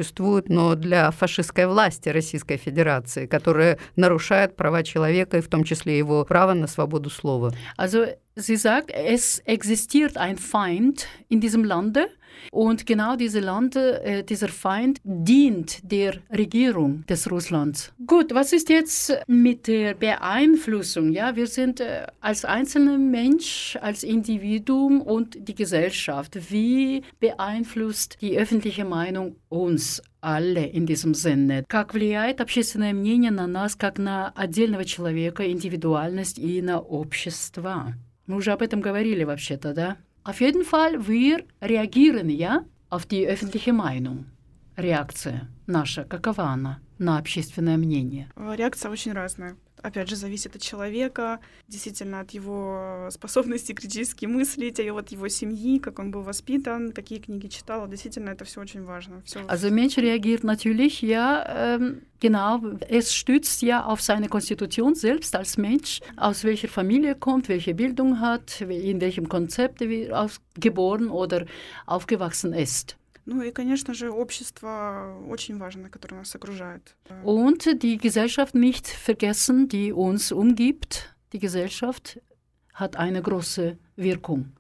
но для фашистской власти Российской Федерации, которая нарушает права человека и в том числе его право на свободу слова. Also sie sagt, es existiert ein Feind in diesem Lande und genau diese Lande, äh, dieser Feind dient der Regierung des Russlands. Gut, was ist jetzt mit der Beeinflussung? Ja, wir sind äh, als einzelner Mensch, als Individuum und die Gesellschaft. Wie beeinflusst die öffentliche Meinung uns? alle in diesem Sinne. Как влияет общественное мнение на нас, как на отдельного человека, индивидуальность и на общество? Мы уже об этом говорили вообще-то, да? Auf jeden Fall, wir reagieren ja auf die öffentliche Meinung. Реакция наша, какова она на общественное мнение? Э, Реакция очень разная. Опять же, зависит от человека, действительно от его способности критически мыслить, и от его семьи, как он был воспитан, какие книги читал. Действительно, это все очень важно. Всё Also Mensch reagiert natürlich, ja, ähm, genau, es stützt ja auf seine Konstitution selbst als Mensch, aus welcher Familie kommt, welche Bildung hat, in welchem Konzept er geboren oder aufgewachsen ist. Ну и, конечно же, общество очень важно, которое нас окружает. Э, Und die Gesellschaft nicht vergessen, die uns umgibt. Die Gesellschaft hat eine große Wirkung.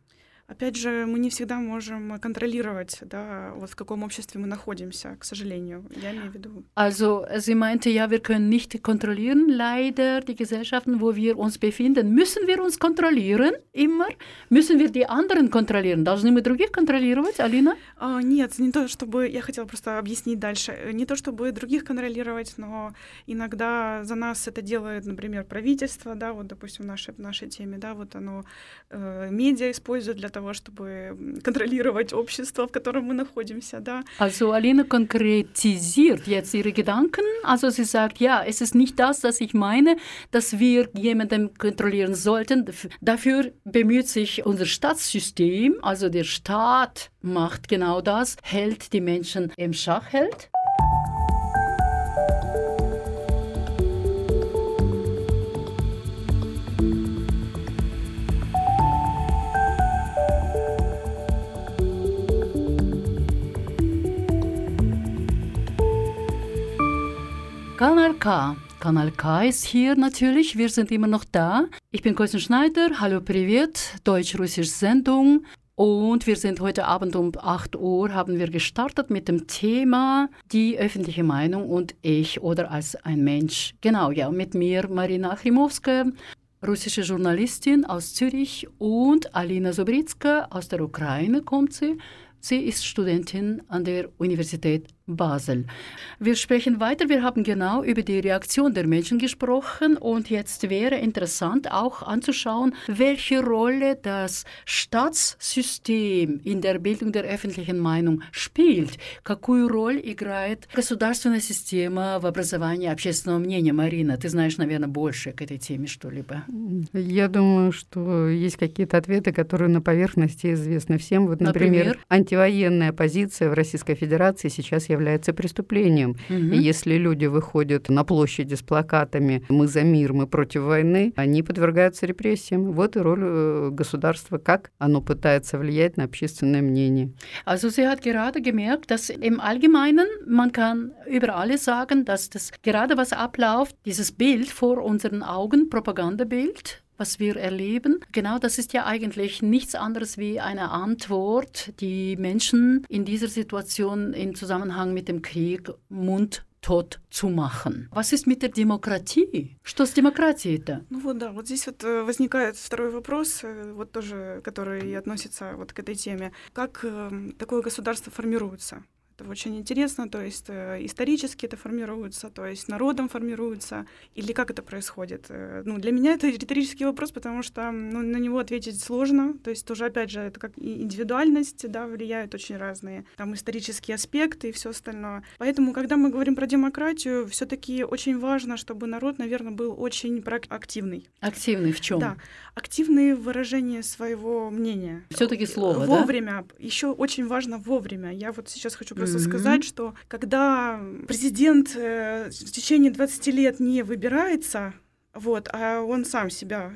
Опять же, мы не всегда можем контролировать, да, вот в каком обществе мы находимся, к сожалению. Я имею в виду. Also sie meinte, ja, wir können nicht kontrollieren, leider die Gesellschaften, wo wir uns befinden. Müssen wir uns kontrollieren immer? Müssen wir die anderen kontrollieren? Должны мы других контролировать, Алина? А, нет, не то чтобы... Я хотела просто объяснить дальше. Э, Не то чтобы других контролировать, но иногда за нас это делает, например, правительство, да, вот, допустим, в нашей, в нашей теме, да, вот оно э, медиа использует для того, чтобы м, контролировать общество, в котором мы находимся, да. Also Alina konkretisiert jetzt ihre Gedanken. Also sie sagt, ja, es ist nicht das, was ich meine, dass wir jemanden kontrollieren sollten. Daf- Dafür bemüht sich unser Staatssystem, also der Staat macht genau das, hält die Menschen im Schach hält. Kanal K. Kanal K ist hier natürlich. Wir sind immer noch da. Ich bin Kosten Schneider. Hallo, Privet. Deutsch-Russisch Sendung. Und wir sind heute Abend um 8 Uhr, haben wir gestartet mit dem Thema die öffentliche Meinung und ich oder als ein Mensch. Genau, ja, mit mir Marina Achrimowska, russische Journalistin aus Zürich und Alina Sobritska aus der Ukraine kommt sie. Sie ist Studentin an der Universität Basel. Wir sprechen weiter. Wir haben genau über die Reaktion der Menschen gesprochen und jetzt wäre interessant auch anzuschauen, welche Rolle das Staatssystem in der Bildung der öffentlichen Meinung spielt. Какую роль играет государственная система в образовании общественного мнения? Марина, ты знаешь, наверное, больше к этой теме что-либо. Я думаю, что есть какие-то ответы, которые на поверхности известны всем. Вот, например, Например? антивоенная позиция в Российской Федерации сейчас является преступлением. Мгм. И если люди выходят на площади с плакатами «Мы за мир, мы против войны», они подвергаются репрессиям. Вот и роль э, государства, как оно пытается влиять на общественное мнение. Also sie hat gerade gemerkt, dass im Allgemeinen, man kann über alles sagen, dass das gerade was abläuft, dieses Bild vor unseren Augen, Propagandabild, was wir erleben, genau das ist ja eigentlich nichts anderes wie eine Antwort, die Menschen in dieser Situation im Zusammenhang mit dem Krieg mundtot zu machen. Was ist mit der Demokratie? Что с демократией-то? Ну вот да, вот здесь вот э, возникает второй вопрос, э, вот тоже, который и относится вот к этой теме. Как э, такое государство формируется? Это очень интересно, то есть э, исторически это формируется, то есть народом формируется, или как это происходит? Э, Ну, для меня это риторический вопрос, потому что ну, на него ответить сложно, то есть тоже, опять же, это как и индивидуальность, да, влияют очень разные, там, исторические аспекты и все остальное. Поэтому, когда мы говорим про демократию, все таки очень важно, чтобы народ, наверное, был очень проактивный. Активный в чем? Да, активные в выражении своего мнения. Все-таки слово, да? Вовремя. Еще очень важно вовремя. Я вот сейчас хочу просто Мгм. сказать, что когда президент э, в течение 20 лет не выбирается, вот, а он сам себя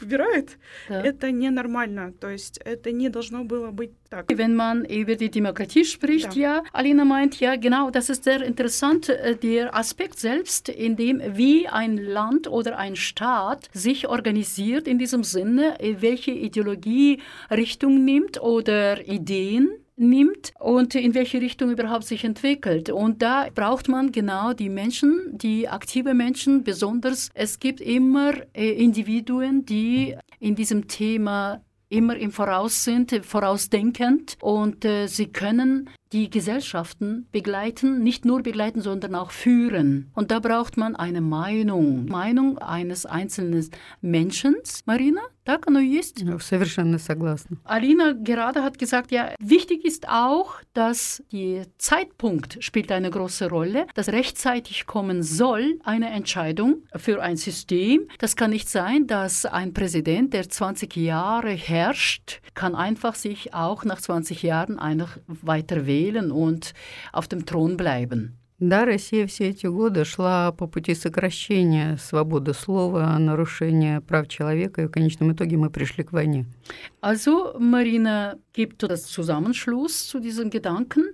выбирает, Да. это ненормально. То есть это не должно было быть так. Wenn man über die Demokratie spricht, ja. Alina meint, ja, genau, das ist sehr interessant, äh, der Aspekt selbst, in dem wie ein Land oder ein Staat sich organisiert in diesem Sinne, äh, welche Ideologie Richtung nimmt oder Ideen nimmt und in welche Richtung überhaupt sich entwickelt. Und da braucht man genau die Menschen, die aktive Menschen, besonders es gibt immer äh, Individuen, die in diesem Thema immer im Voraus sind, äh, vorausdenkend und äh, sie können die Gesellschaften begleiten, nicht nur begleiten, sondern auch führen. Und da braucht man eine Meinung, Meinung eines einzelnen Menschen. Marina, так оно и есть? Совершенно согласна. Alina gerade hat gesagt, ja, wichtig ist auch, dass der Zeitpunkt spielt eine große Rolle, dass rechtzeitig kommen soll eine Entscheidung für ein System. Das kann nicht sein, dass ein Präsident, der 20 Jahre herrscht, kann einfach sich auch nach 20 Jahren einfach weiter wählen und auf dem Thron bleiben. Да, Россия все эти годы шла по пути сокращения свободы слова, нарушения прав человека, и в конечном итоге мы пришли к войне. Also Marina gibt das Zusammenschluss zu diesem Gedanken,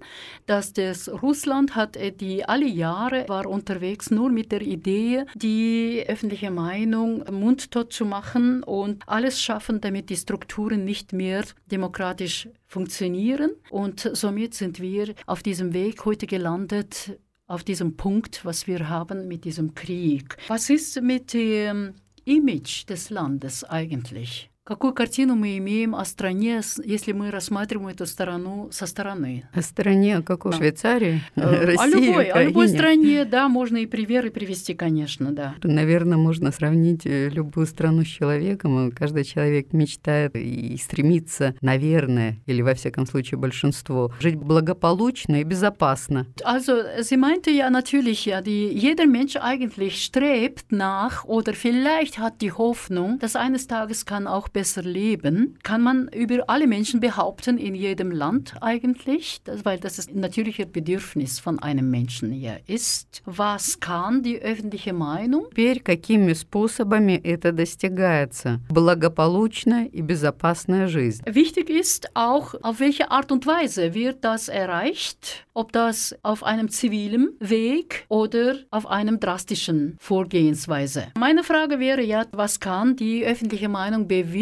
dass das Russland hat äh, die alle Jahre war unterwegs nur mit der Idee, die öffentliche Meinung mundtot zu machen und alles schaffen, damit die Strukturen nicht mehr demokratisch funktionieren. Und somit sind wir auf diesem Weg heute gelandet, auf diesem Punkt, was wir haben mit diesem Krieg. Was ist mit dem Image des Landes eigentlich? Какую картину мы имеем о стране, если мы рассматриваем эту сторону со стороны? О стране какой? Да. Швейцарии? Э, России? о любой, о любой Украине? стране, да, можно и примеры привести, конечно, да. Наверное, можно сравнить э, любую страну с человеком. Каждый человек мечтает и стремится, наверное, или во всяком случае большинство, жить благополучно и безопасно. Also sie meinte ja natürlich, ja, die, jeder Mensch eigentlich strebt nach oder vielleicht hat die Hoffnung, dass eines Tages kann auch besser leben. Kann man über alle Menschen behaupten in jedem Land eigentlich, das, weil das ist ein natürliches Bedürfnis von einem Menschen ja ist. Was kann die öffentliche Meinung? Теперь какими способами это достигается? Благополучная и безопасная жизнь. Wichtig ist auch, auf welche Art und Weise wird das erreicht, ob das auf einem zivilen Weg oder auf einem drastischen Vorgehensweise. Meine Frage wäre ja, was kann die öffentliche Meinung bewirken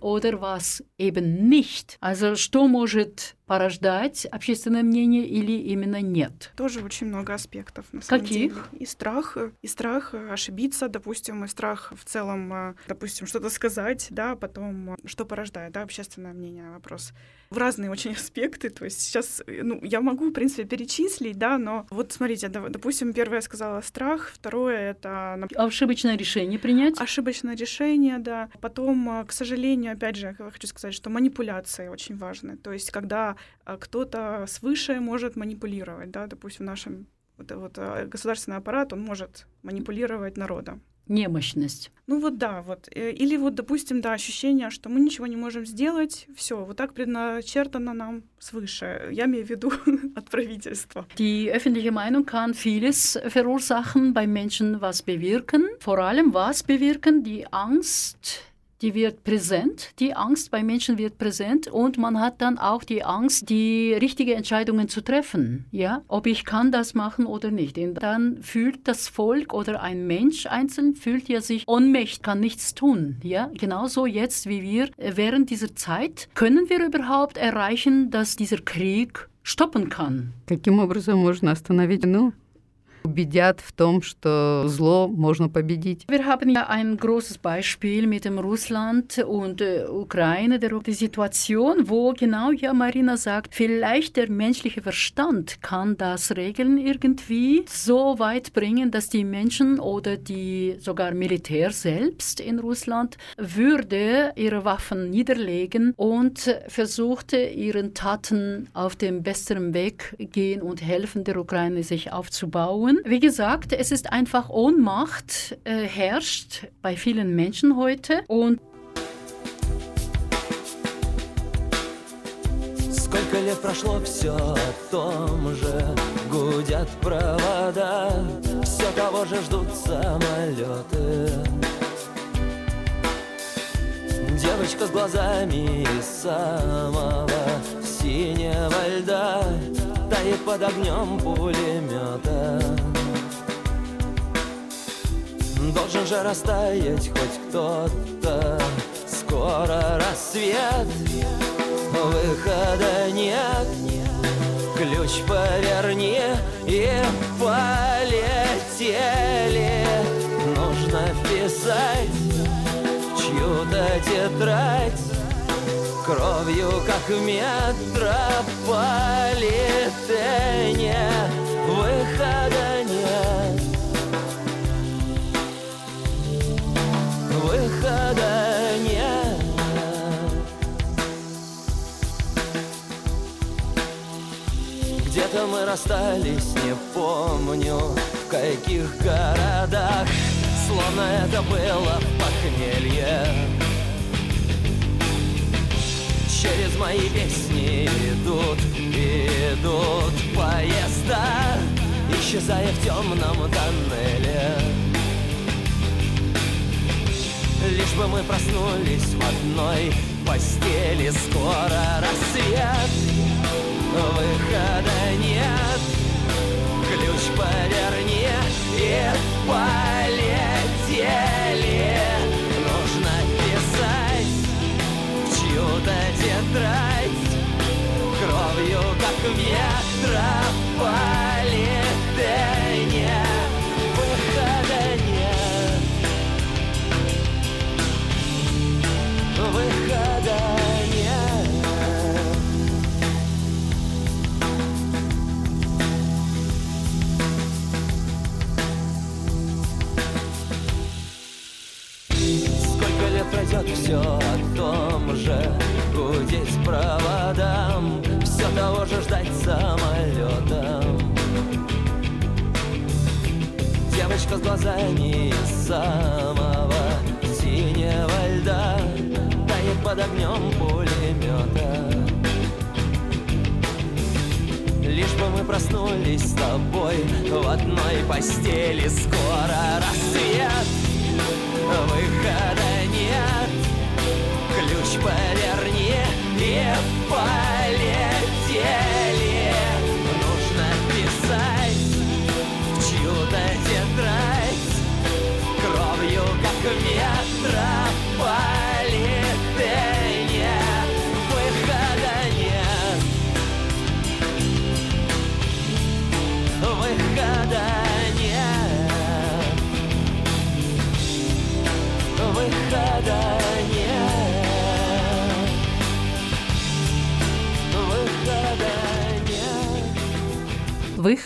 oder was eben nicht? Also, что может порождать общественное мнение или именно нет? Тоже очень много аспектов, на самом Каких? деле. И страх, э, и страх э, ошибиться, допустим, и страх в целом, э, допустим, что-то сказать, да, а потом, что порождает, да, общественное мнение, вопрос. В разные очень аспекты, то есть сейчас, ну, я могу, в принципе, перечислить, да, но вот смотрите, допустим, первое я сказала страх, второе — это Ошибочное решение принять? ошибочное решение, да. Потом, к сожалению, опять же, я хочу сказать, что манипуляции очень важны. То есть, когда э, кто-то свыше может манипулировать, да, допустим, нашим вот, э, вот э, государственный аппарат, он может манипулировать народом. Немощность. Ну вот да, вот. Или вот, допустим, да, ощущение, что мы ничего не можем сделать, все, вот так предначертано нам свыше. Я имею в виду от правительства. Die öffentliche Meinung kann vieles verursachen, bei Menschen was bewirken. Vor allem was bewirken? Die Angst, die wird präsent. Die Angst bei Menschen wird präsent und man hat dann auch die Angst, die richtigen Entscheidungen zu treffen. Ja, ob ich kann das machen oder nicht. Und dann fühlt das Volk oder ein Mensch einzeln fühlt ja sich ohnmächtig, kann nichts tun. Ja, genauso jetzt wie wir äh, während dieser Zeit können wir überhaupt erreichen, dass dieser Krieg stoppen kann. Каким образом можно остановить войну? Убедят в том, что зло можно победить. Wir haben ja ein großes Beispiel mit dem Russland und äh, Ukraine, der, die Situation, wo genau ja Marina sagt, vielleicht der menschliche Verstand kann das regeln irgendwie so weit bringen, dass die Menschen oder die sogar Militär selbst in Russland würde ihre Waffen niederlegen und versuchte ihren Taten auf dem besseren Weg gehen und helfen der Ukraine sich aufzubauen. Wie gesagt, es ist einfach Ohnmacht äh, herrscht bei vielen Menschen heute und Сколько лет прошло, все о том же Гудят провода Все того же ждут самолеты Девочка с глазами из самого синего льда Тает под огнем пулемета. Должен же растаять хоть кто-то Скоро рассвет Выхода нет. Ключ поверни и полетели. Нужно вписать в чью-то тетрадь Кровью, как в метрополитене. Выхода нет. Выхода нет. Где-то мы расстались, не помню В каких городах. Словно это было похмелье Через мои песни идут, идут поезда Исчезая в темном тоннеле. Лишь бы мы проснулись в одной постели Скоро рассвет Выхода нет Ключ поверни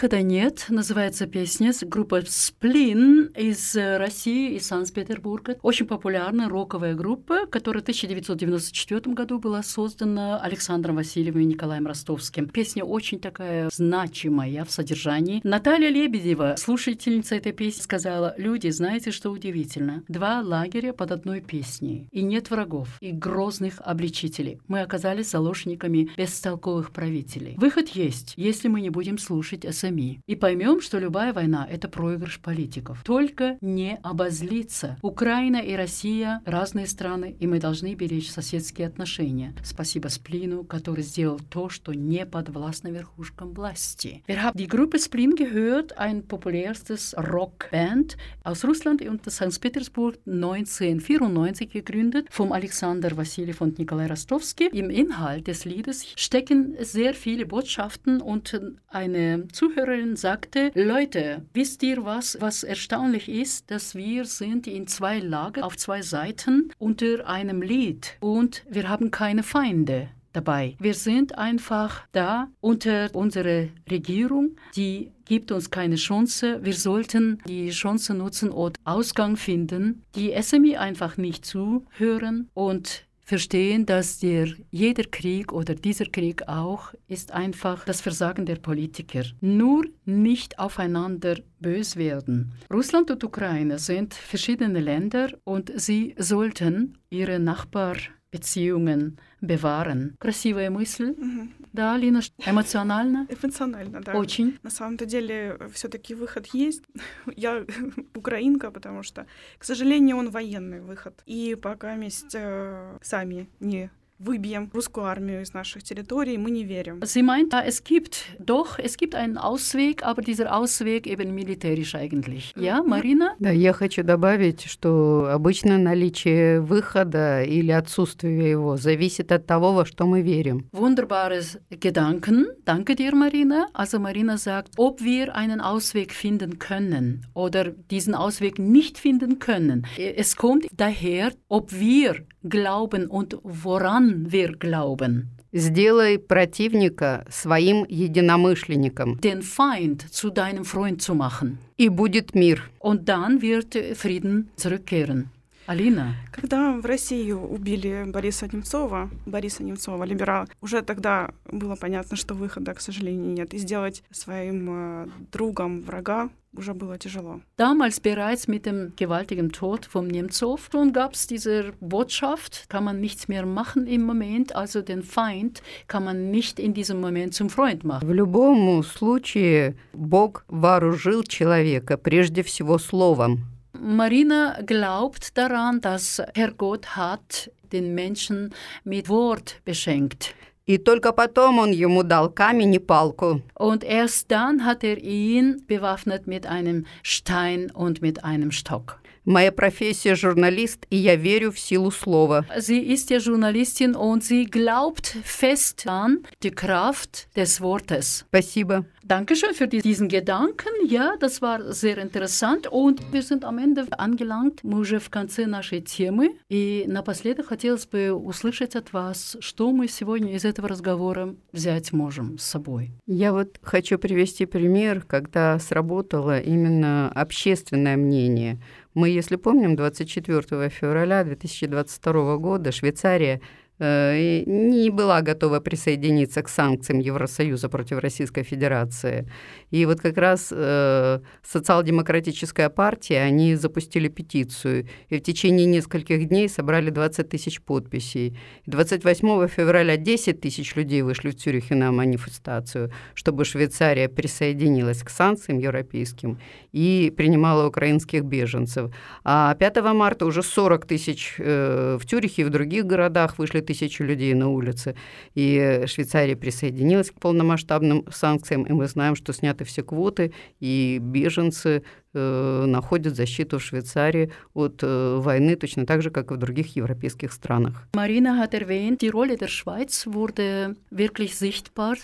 Выхода нет, называется песня. Группа Сплин из э, России, из Санкт-Петербурга. Очень популярная роковая группа, которая в 1994 году была создана Александром Васильевым и Николаем Ростовским. Песня очень такая значимая в содержании. Наталья Лебедева, слушательница этой песни, сказала, люди, знаете, что удивительно? Два лагеря под одной песней. И нет врагов, и грозных обличителей. Мы оказались заложниками бестолковых правителей. Выход есть, если мы не будем слушать СМИ. И поймем, что любая война — это проигрыш политиков. Только не обозлиться. Украина и Россия — разные страны, и мы должны беречь соседские отношения. Спасибо Сплину, который сделал то, что не подвластно верхушкам власти. Wir haben die Gruppe Splin gehört, ein populärstes Rockband aus Russland und St. Petersburg 1994 gegründet vom Alexander Vassiljev und Nikolai Rostowski. Im Inhalt des Liedes stecken sehr viele Botschaften und eine Zuhörerin sagte, Leute, wisst ihr was, was erstaunlich ist, dass wir sind in zwei Lager auf zwei Seiten unter einem Lied und wir haben keine Feinde dabei. Wir sind einfach da unter unserer Regierung, die gibt uns keine Chance. Wir sollten die Chance nutzen und Ausgang finden, die SMI einfach nicht zuhören und verstehen, dass der, jeder Krieg oder dieser Krieg auch ist einfach das Versagen der Politiker. Nur nicht aufeinander bös werden. Russland und Ukraine sind verschiedene Länder und sie sollten ihre Nachbarbeziehungen bewahren. Красивая мысль. Мгм. Да, Лина, ш- эмоционально? Эмоционально, да. Очень. На самом-то деле все-таки выход есть. Я украинка, потому что, к сожалению, он военный выход. И пока месть э, сами не выбьем русскую армию из наших территорий, мы не верим. Sie meint, ja, es gibt doch, es gibt einen Ausweg, aber dieser Ausweg eben militärisch eigentlich. Ja, Marina? Да, я хочу добавить, что обычно наличие выхода или отсутствие его зависит от того, во что мы верим. Wunderbares Gedanken. Danke dir, Marina. Also Marina sagt, ob wir einen Ausweg finden können oder diesen Ausweg nicht finden können. Es kommt daher, ob wir glauben und woran wir glauben. Сделай противника своим единомышленником, Den Feind zu deinem Freund zu machen. и будет мир. Und dann wird Frieden zurückkehren. Alina. Когда в России убили Бориса Немцова, Бориса Немцова, либерала, уже тогда было понятно, что выхода, к сожалению, нет. И сделать своим э, другом врага уже было тяжело. Damals bereits mit dem gewaltigen Tod von Nemtsov schon gab es diese Botschaft, kann man nichts mehr machen im Moment, also den Feind kann man nicht in diesem Moment zum Freund machen. В любом случае Бог вооружил человека прежде всего словом. Marina glaubt daran, dass Herrgott hat den Menschen mit Wort beschenkt. И только потом он ему дал камень и палку. Und erst dann hat er ihn bewaffnet mit einem Stein und mit einem Stock. Моя профессия журналист, и я верю в силу слова. Sie ist ja Journalistin und sie glaubt fest an die Kraft des Wortes. Спасибо. Dankeschön für die- diesen Gedanken. Ja, das war sehr interessant. Und wir sind am Ende angelangt. Мы уже в конце нашей темы. И напоследок хотелось бы услышать от вас, что мы сегодня из этого разговора взять можем с собой. Я вот хочу привести пример, когда сработало именно общественное мнение. Мы, если помним, 24 февраля 2022 года Швейцария не была готова присоединиться к санкциям Евросоюза против Российской Федерации. И вот как раз э, социал-демократическая партия, они запустили петицию, и в течение нескольких дней собрали 20 тысяч подписей. 28 февраля 10 тысяч людей вышли в Цюрихе на манифестацию, чтобы Швейцария присоединилась к санкциям европейским и принимала украинских беженцев. А 5 марта уже 40 тысяч э, в Тюрихе и в других городах вышли тысячи людей на улицы. И Швейцария присоединилась к полномасштабным санкциям, и мы знаем, что сняты все квоты, и беженцы э, находят защиту в Швейцарии от э, войны точно так же, как и в других европейских странах. Marina hat erwähnt, die Rolle der Schweiz wurde wirklich sichtbar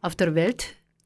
auf der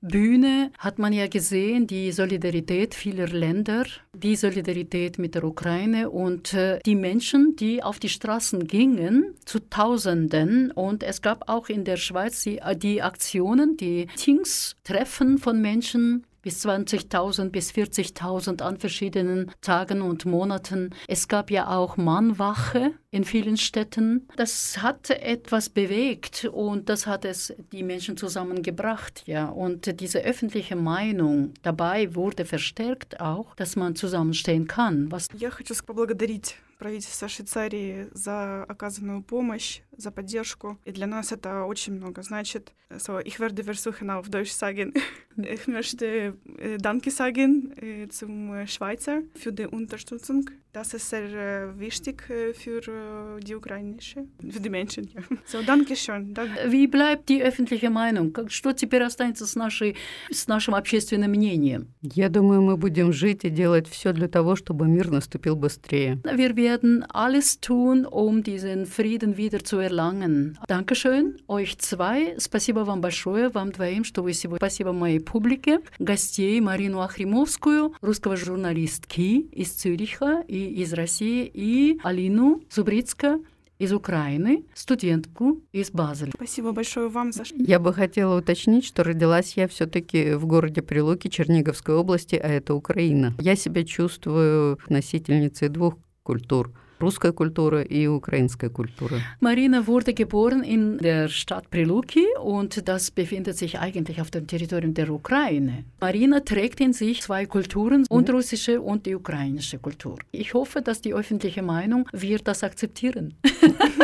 Bühne hat man ja gesehen, die Solidarität vieler Länder, die Solidarität mit der Ukraine und äh, die Menschen, die auf die Straßen gingen, zu Tausenden. Und es gab auch in der Schweiz die, die Aktionen, die Tings, Treffen von Menschen, bis 20.000 bis 40.000 an verschiedenen Tagen und Monaten. Es gab ja auch Mannwache in vielen Städten. Das hat etwas bewegt und das hat es die Menschen zusammengebracht, ja. Und diese öffentliche Meinung dabei wurde verstärkt auch, dass man zusammenstehen kann. Was Я хочу поблагодарить правительство Швейцарии за оказанную помощь, за поддержку. И для нас это очень много значит. So, ich werde versuchen auf Deutsch sagen. Ich möchte äh, Danke sagen äh, zum äh, Schweizer für die Unterstützung. Das ist sehr äh, wichtig äh, für äh, die украинischen, für die Menschen. Ja. So, danke schön. Danke. Wie bleibt die öffentliche Meinung? Что теперь останется с, нашей, с нашим общественным мнением? Я думаю, мы будем жить и делать все для того, чтобы мир наступил быстрее. Wir werden alles tun, um diesen Frieden wieder zu erlangen. Dankeschön euch zwei. Спасибо вам большое, вам двоим, что вы сегодня... Спасибо моей публике, гостей Марину Ахримовскую, русского журналистки из Цюриха и из России, и Алину Зубрицка из Украины, студентку из Базеля. Спасибо большое вам за Я бы хотела уточнить, что родилась я все-таки в городе Прилуки Черниговской области, а это Украина. Я себя чувствую носительницей двух культур. Русская культура и украинская культура. Marina wurde geboren in der Stadt Priluki und das befindet sich eigentlich auf dem Territorium der Ukraine. Marina trägt in sich zwei Kulturen, und russische und die ukrainische Kultur. Ich hoffe, dass die öffentliche Meinung wird das akzeptieren.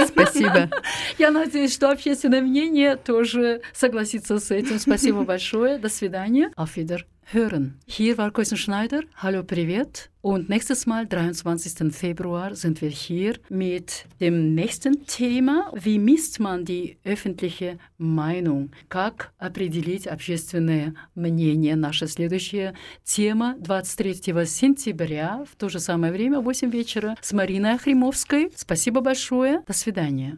Спасибо. Я надеюсь, что общественное мнение тоже согласится с этим. Спасибо большое. До свидания. Auf Wiederhören. Hier war Koisen Schneider. Hallo, привет. Und nächstes Mal, 23. Februar, sind wir hier mit dem nächsten Thema. Wie misst man die öffentliche Meinung? Как определить общественное мнение? Наша следующая тема 23 сентября в то же самое время, 8 вечера, с Мариной Ахримовской. Спасибо большое. До свидания.